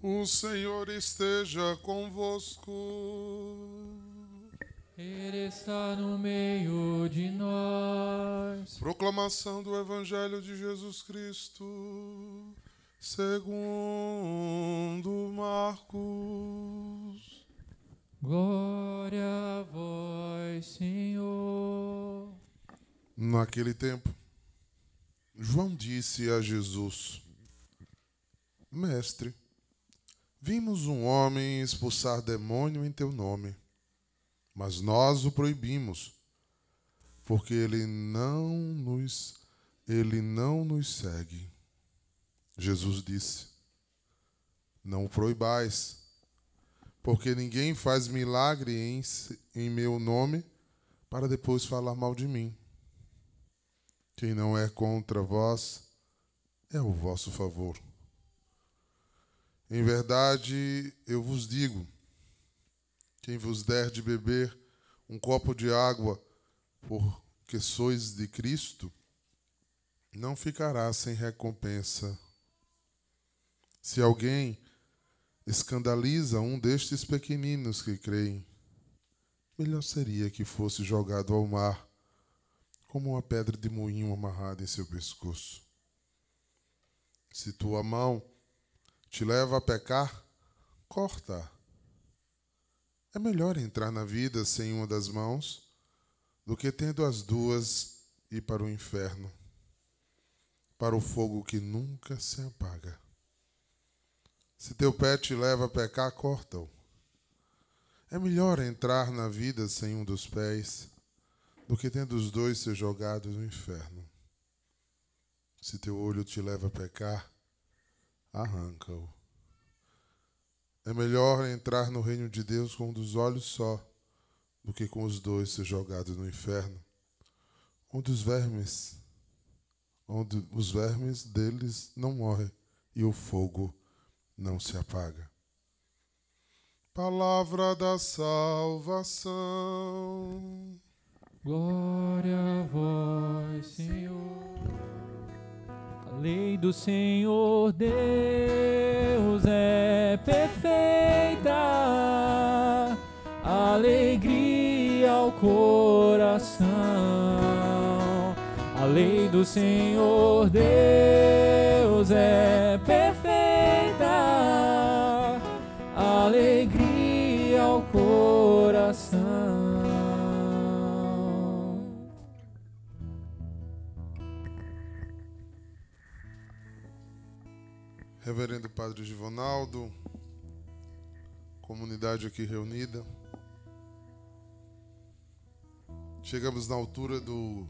O Senhor esteja convosco. Ele está no meio de nós. Proclamação do Evangelho de Jesus Cristo, segundo Marcos. Glória a vós, Senhor. Naquele tempo, João disse a Jesus: Mestre, vimos um homem expulsar demônio em teu nome, mas nós o proibimos, porque ele não nos ele não nos segue. Jesus disse: Não o proibais, porque ninguém faz milagre em, em meu nome para depois falar mal de mim. Quem não é contra vós é o vosso favor. Em verdade, eu vos digo: quem vos der de beber um copo de água, porque sois de Cristo, não ficará sem recompensa. Se alguém escandaliza um destes pequeninos que creem, melhor seria que fosse jogado ao mar como uma pedra de moinho amarrada em seu pescoço. Se tua mão te leva a pecar, corta. É melhor entrar na vida sem uma das mãos do que tendo as duas ir para o inferno, para o fogo que nunca se apaga. Se teu pé te leva a pecar, corta-o. É melhor entrar na vida sem um dos pés do que tendo os dois ser jogados no inferno. Se teu olho te leva a pecar, arranca-o. É melhor entrar no reino de Deus com um dos olhos só, do que com os dois ser jogados no inferno, onde os vermes, onde os vermes deles não morrem e o fogo não se apaga. Palavra da salvação. Glória do Senhor Deus é perfeita, alegria ao coração. A lei do Senhor Deus é perfeita, Reverendo Padre Givonaldo, comunidade aqui reunida. Chegamos na altura do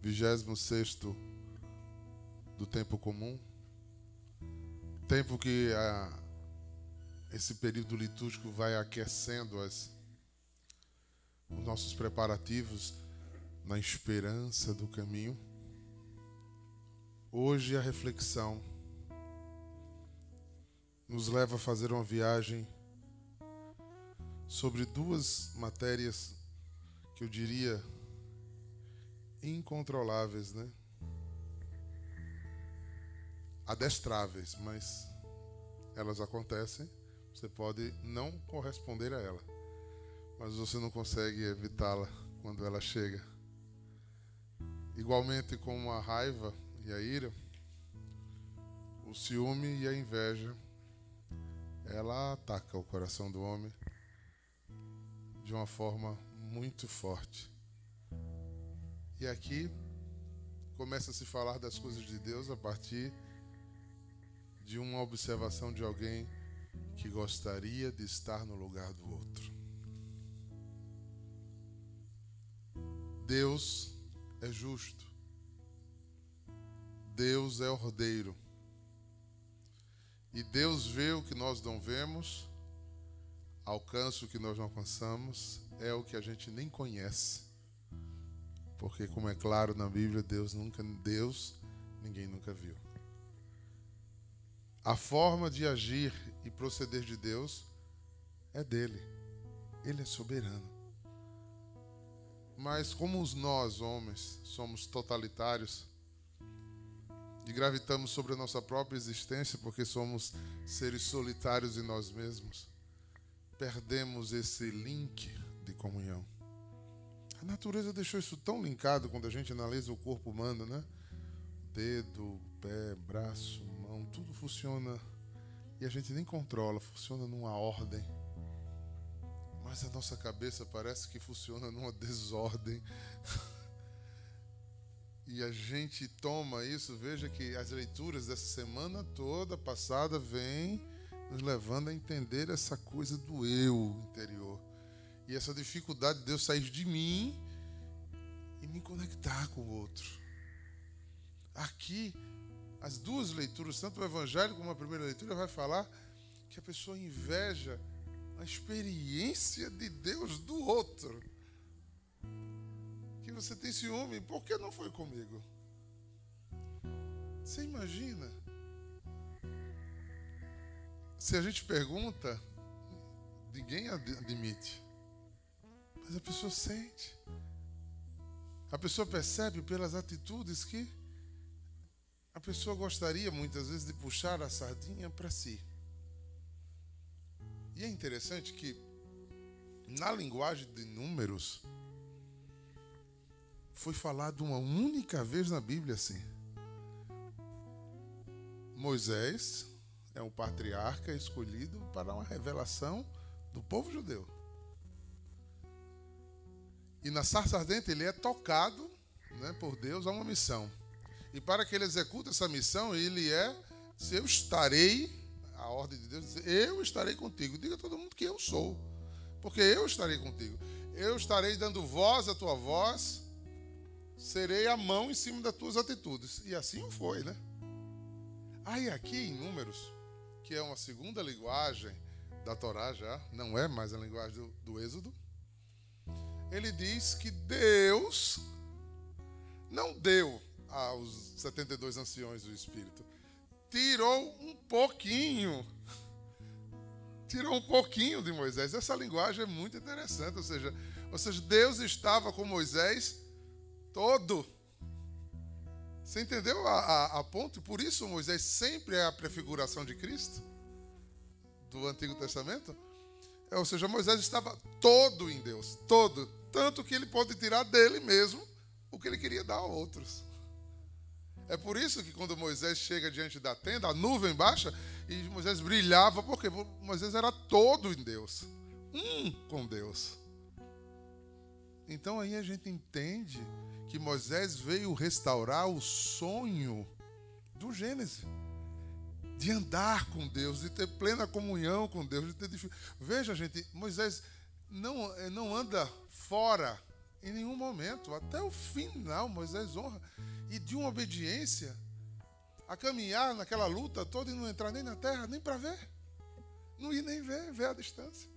26 do tempo comum. Tempo que a, esse período litúrgico vai aquecendo as, os nossos preparativos na esperança do caminho. Hoje a reflexão nos leva a fazer uma viagem sobre duas matérias que eu diria incontroláveis, né? Adestráveis, mas elas acontecem. Você pode não corresponder a ela, mas você não consegue evitá-la quando ela chega. Igualmente como a raiva e a ira, o ciúme e a inveja ela ataca o coração do homem de uma forma muito forte. E aqui começa a se falar das coisas de Deus a partir de uma observação de alguém que gostaria de estar no lugar do outro. Deus é justo. Deus é ordeiro. E Deus vê o que nós não vemos, alcança o que nós não alcançamos, é o que a gente nem conhece. Porque como é claro na Bíblia, Deus nunca Deus ninguém nunca viu. A forma de agir e proceder de Deus é dele. Ele é soberano. Mas como nós, homens, somos totalitários, e gravitamos sobre a nossa própria existência porque somos seres solitários em nós mesmos, perdemos esse link de comunhão. A natureza deixou isso tão linkado quando a gente analisa o corpo humano, né? Dedo, pé, braço, mão, tudo funciona e a gente nem controla, funciona numa ordem. Mas a nossa cabeça parece que funciona numa desordem. e a gente toma isso, veja que as leituras dessa semana toda passada vêm nos levando a entender essa coisa do eu interior. E essa dificuldade de Deus sair de mim e me conectar com o outro. Aqui, as duas leituras, tanto o Evangelho como a primeira leitura, vai falar que a pessoa inveja a experiência de Deus do outro. Que você tem ciúme, por que não foi comigo? Você imagina? Se a gente pergunta, ninguém admite. Mas a pessoa sente. A pessoa percebe pelas atitudes que a pessoa gostaria muitas vezes de puxar a sardinha para si. E é interessante que na linguagem de números foi falado uma única vez na Bíblia assim. Moisés é um patriarca escolhido para uma revelação do povo judeu. E na sarça ardente ele é tocado né, por Deus a uma missão. E para que ele execute essa missão, ele é, se eu estarei, a ordem de Deus diz, eu estarei contigo. Diga a todo mundo que eu sou, porque eu estarei contigo. Eu estarei dando voz à tua voz, serei a mão em cima das tuas atitudes. E assim foi, né? Aí aqui em Números, que é uma segunda linguagem da Torá já, não é mais a linguagem do, do Êxodo, ele diz que Deus não deu aos 72 anciões do Espírito, tirou um pouquinho. Tirou um pouquinho de Moisés. Essa linguagem é muito interessante. Ou seja, ou seja Deus estava com Moisés todo. Você entendeu a, a, a ponto? Por isso Moisés sempre é a prefiguração de Cristo do Antigo Testamento. É, ou seja, Moisés estava todo em Deus, todo, tanto que ele pode tirar dele mesmo o que ele queria dar a outros. É por isso que quando Moisés chega diante da tenda, a nuvem baixa e Moisés brilhava, porque Moisés era todo em Deus, um com Deus. Então aí a gente entende que Moisés veio restaurar o sonho do Gênesis de andar com Deus, de ter plena comunhão com Deus, de ter Veja, gente, Moisés não, eh, não anda fora em nenhum momento. Até o final, Moisés honra. E de uma obediência a caminhar naquela luta toda e não entrar nem na terra, nem para ver. Não ir nem ver, ver a distância.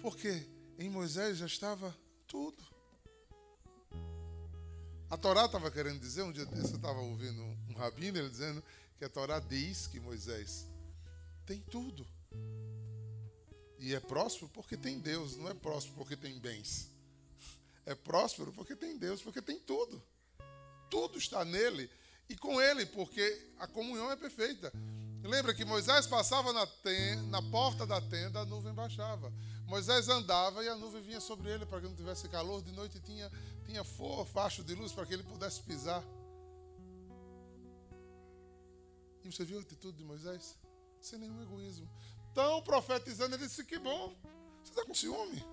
Porque em Moisés já estava tudo. A Torá estava querendo dizer, um dia desse eu estava ouvindo um rabino, ele dizendo que a Torá diz que Moisés tem tudo. E é próspero porque tem Deus, não é próspero porque tem bens. É próspero porque tem Deus, porque tem tudo. Tudo está nele e com ele, porque a comunhão é perfeita. Lembra que Moisés passava na, tenda, na porta da tenda, a nuvem baixava. Moisés andava e a nuvem vinha sobre ele para que não tivesse calor. De noite tinha, tinha facho de luz para que ele pudesse pisar. E você viu a atitude de Moisés? Sem nenhum egoísmo tão profetizando, ele disse: Que bom, você está com ciúme?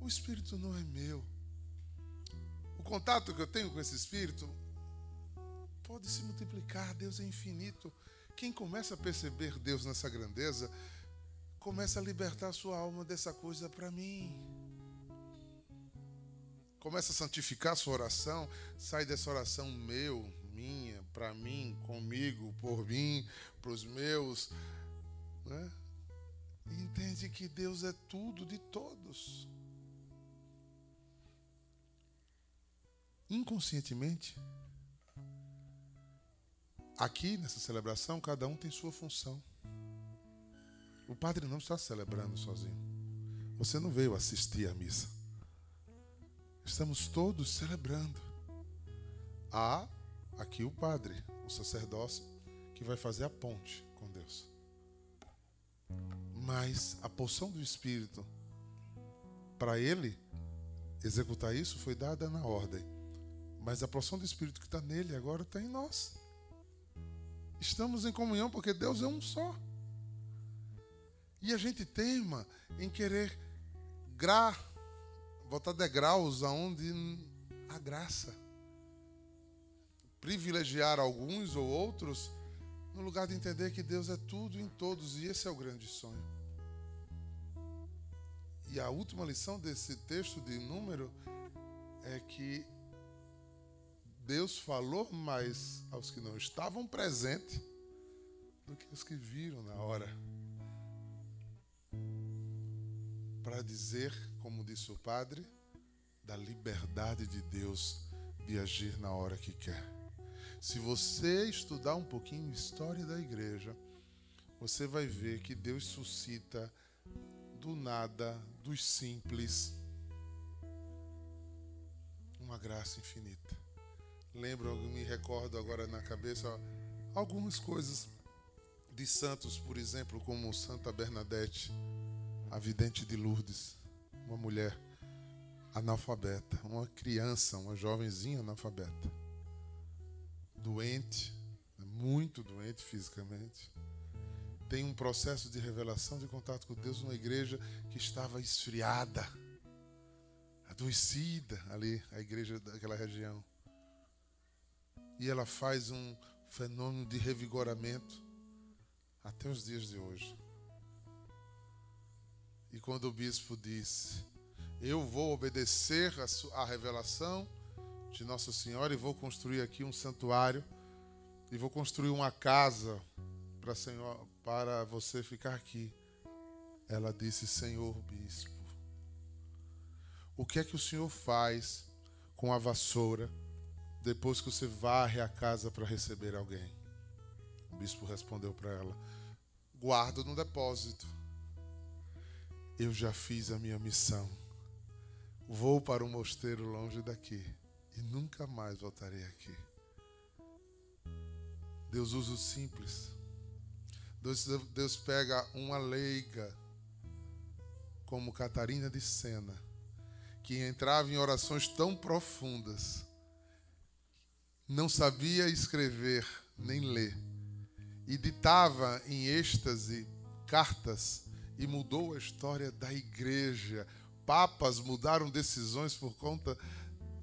O espírito não é meu. O contato que eu tenho com esse espírito pode se multiplicar, Deus é infinito. Quem começa a perceber Deus nessa grandeza, começa a libertar sua alma dessa coisa para mim. Começa a santificar sua oração, sai dessa oração meu, minha, para mim, comigo, por mim, para os meus, né? Entende que Deus é tudo de todos. Inconscientemente, aqui nessa celebração, cada um tem sua função. O padre não está celebrando sozinho. Você não veio assistir à missa. Estamos todos celebrando. Há aqui o padre, o sacerdócio, que vai fazer a ponte com Deus. Mas a porção do Espírito, para ele executar isso, foi dada na ordem. Mas a porção do Espírito que está nele agora está em nós. Estamos em comunhão porque Deus é um só. E a gente teima em querer gra, botar degraus aonde a graça. Privilegiar alguns ou outros no lugar de entender que Deus é tudo em todos e esse é o grande sonho. E a última lição desse texto de número é que Deus falou mais aos que não estavam presentes do que os que viram na hora. Para dizer, como disse o padre, da liberdade de Deus de agir na hora que quer. Se você estudar um pouquinho história da igreja, você vai ver que Deus suscita do nada, dos simples, uma graça infinita lembro, me recordo agora na cabeça algumas coisas de santos, por exemplo, como Santa Bernadette, a vidente de Lourdes, uma mulher analfabeta, uma criança, uma jovenzinha analfabeta, doente, muito doente fisicamente. Tem um processo de revelação, de contato com Deus numa igreja que estava esfriada, adoecida ali, a igreja daquela região e ela faz um fenômeno de revigoramento até os dias de hoje. E quando o bispo disse: Eu vou obedecer a, revelação de Nossa Senhora e vou construir aqui um santuário e vou construir uma casa para Senhor, para você ficar aqui. Ela disse: Senhor bispo, o que é que o senhor faz com a vassoura? Depois que você varre a casa para receber alguém? O bispo respondeu para ela: Guardo no depósito. Eu já fiz a minha missão. Vou para um mosteiro longe daqui e nunca mais voltarei aqui. Deus usa o simples. Deus, Deus pega uma leiga como Catarina de Sena, que entrava em orações tão profundas não sabia escrever nem ler, e ditava em êxtase cartas e mudou a história da igreja. Papas mudaram decisões por conta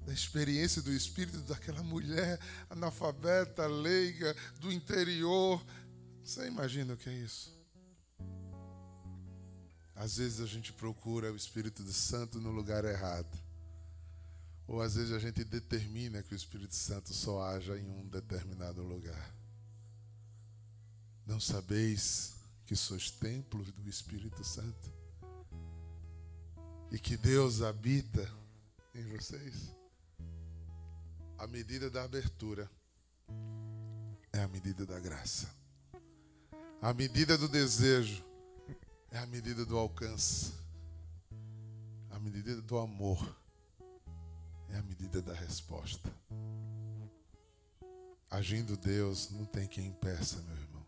da experiência do espírito daquela mulher analfabeta, leiga, do interior. Você imagina o que é isso? Às vezes a gente procura o Espírito Santo no lugar errado. Ou às vezes a gente determina que o Espírito Santo só haja em um determinado lugar. Não sabeis que sois templos do Espírito Santo? E que Deus habita em vocês? A medida da abertura é a medida da graça. A medida do desejo é a medida do alcance. A medida do amor é a medida da resposta. Agindo Deus, não tem quem impeça, meu irmão.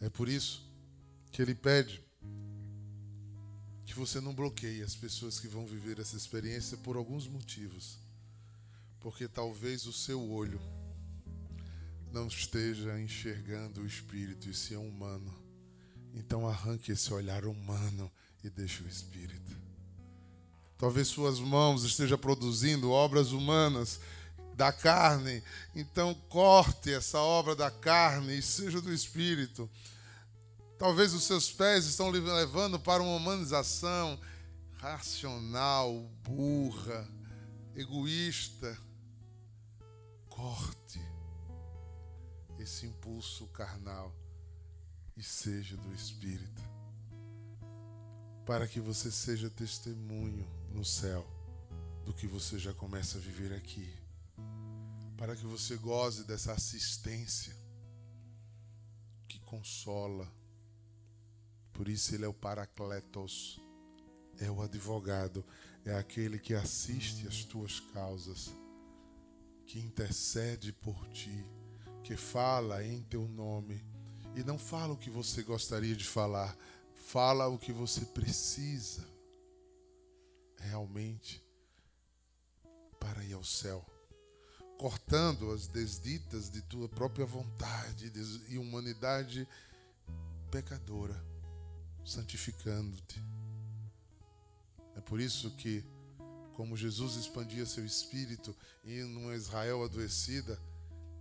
É por isso que ele pede que você não bloqueie as pessoas que vão viver essa experiência por alguns motivos. Porque talvez o seu olho não esteja enxergando o espírito e se é humano. Então arranque esse olhar humano e deixe o espírito. Talvez suas mãos estejam produzindo obras humanas da carne. Então corte essa obra da carne e seja do espírito. Talvez os seus pés estão levando para uma humanização racional, burra, egoísta. Corte esse impulso carnal e seja do espírito. Para que você seja testemunho no céu do que você já começa a viver aqui. Para que você goze dessa assistência que consola. Por isso ele é o Paracletos, é o advogado, é aquele que assiste as tuas causas, que intercede por ti, que fala em teu nome e não fala o que você gostaria de falar, fala o que você precisa realmente para ir ao céu, cortando as desditas de tua própria vontade e humanidade pecadora, santificando-te. É por isso que, como Jesus expandia seu espírito em uma Israel adoecida,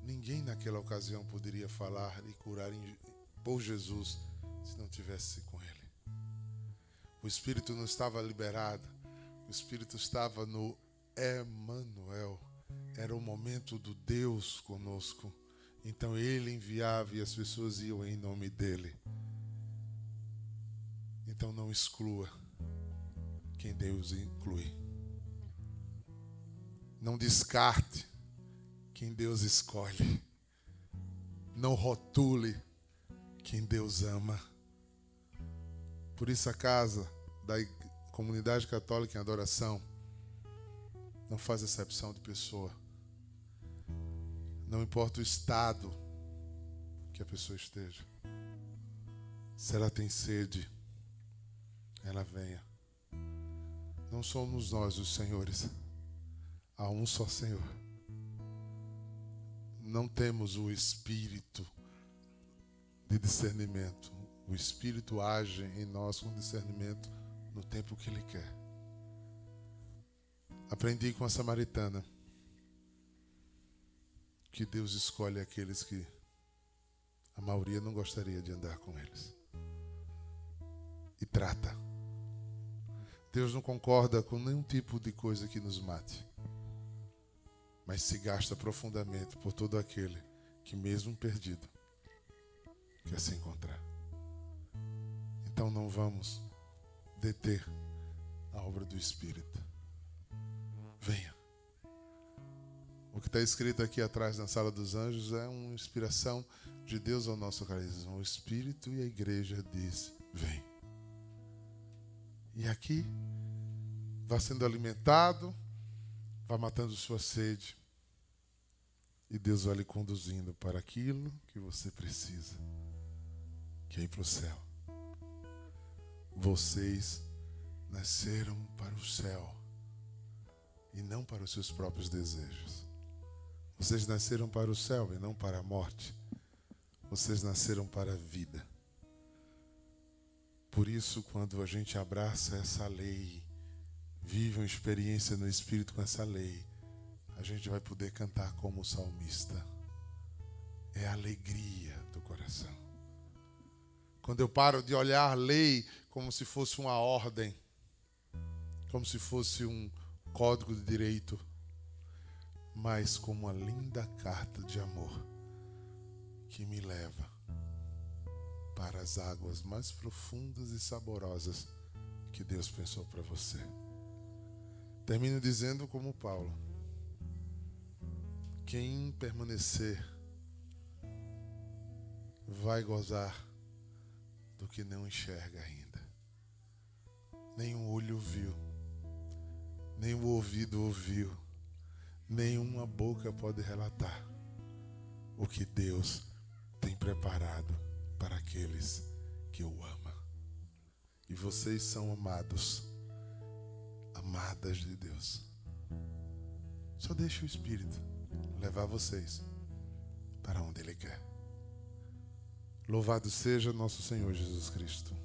ninguém naquela ocasião poderia falar e curar por Jesus se não tivesse com ele. O espírito não estava liberado, o espírito estava no Emanuel. Era o momento do Deus conosco. Então ele enviava e as pessoas iam em nome dele. Então não exclua quem Deus inclui. Não descarte quem Deus escolhe. Não rotule quem Deus ama. Por isso a casa da comunidade católica em adoração não faz exceção de pessoa. Não importa o estado que a pessoa esteja. Se ela tem sede, ela venha. Não somos nós os senhores. Há um só Senhor. Não temos o espírito de discernimento. O espírito age em nós com discernimento no tempo que ele quer. Aprendi com a samaritana que Deus escolhe aqueles que a maioria não gostaria de andar com eles. E trata. Deus não concorda com nenhum tipo de coisa que nos mate, mas se gasta profundamente por todo aquele que, mesmo perdido, quer se encontrar. Então não vamos deter a obra do Espírito. Venha. O que está escrito aqui atrás na sala dos anjos é uma inspiração de Deus ao nosso carisma. O Espírito e a igreja diz: Vem. E aqui, vá sendo alimentado, vá matando sua sede. E Deus vai lhe conduzindo para aquilo que você precisa, que é ir para o céu. Vocês nasceram para o céu e não para os seus próprios desejos. Vocês nasceram para o céu e não para a morte. Vocês nasceram para a vida. Por isso, quando a gente abraça essa lei, vive uma experiência no Espírito com essa lei, a gente vai poder cantar como o salmista. É a alegria do coração. Quando eu paro de olhar a lei como se fosse uma ordem, como se fosse um código de direito, mas como uma linda carta de amor que me leva para as águas mais profundas e saborosas que Deus pensou para você. Termino dizendo como Paulo: quem permanecer vai gozar do que não enxerga ainda. Nenhum olho viu, nem o ouvido ouviu, nenhuma boca pode relatar o que Deus tem preparado para aqueles que o ama. E vocês são amados, amadas de Deus. Só deixe o Espírito levar vocês para onde Ele quer. Louvado seja nosso Senhor Jesus Cristo.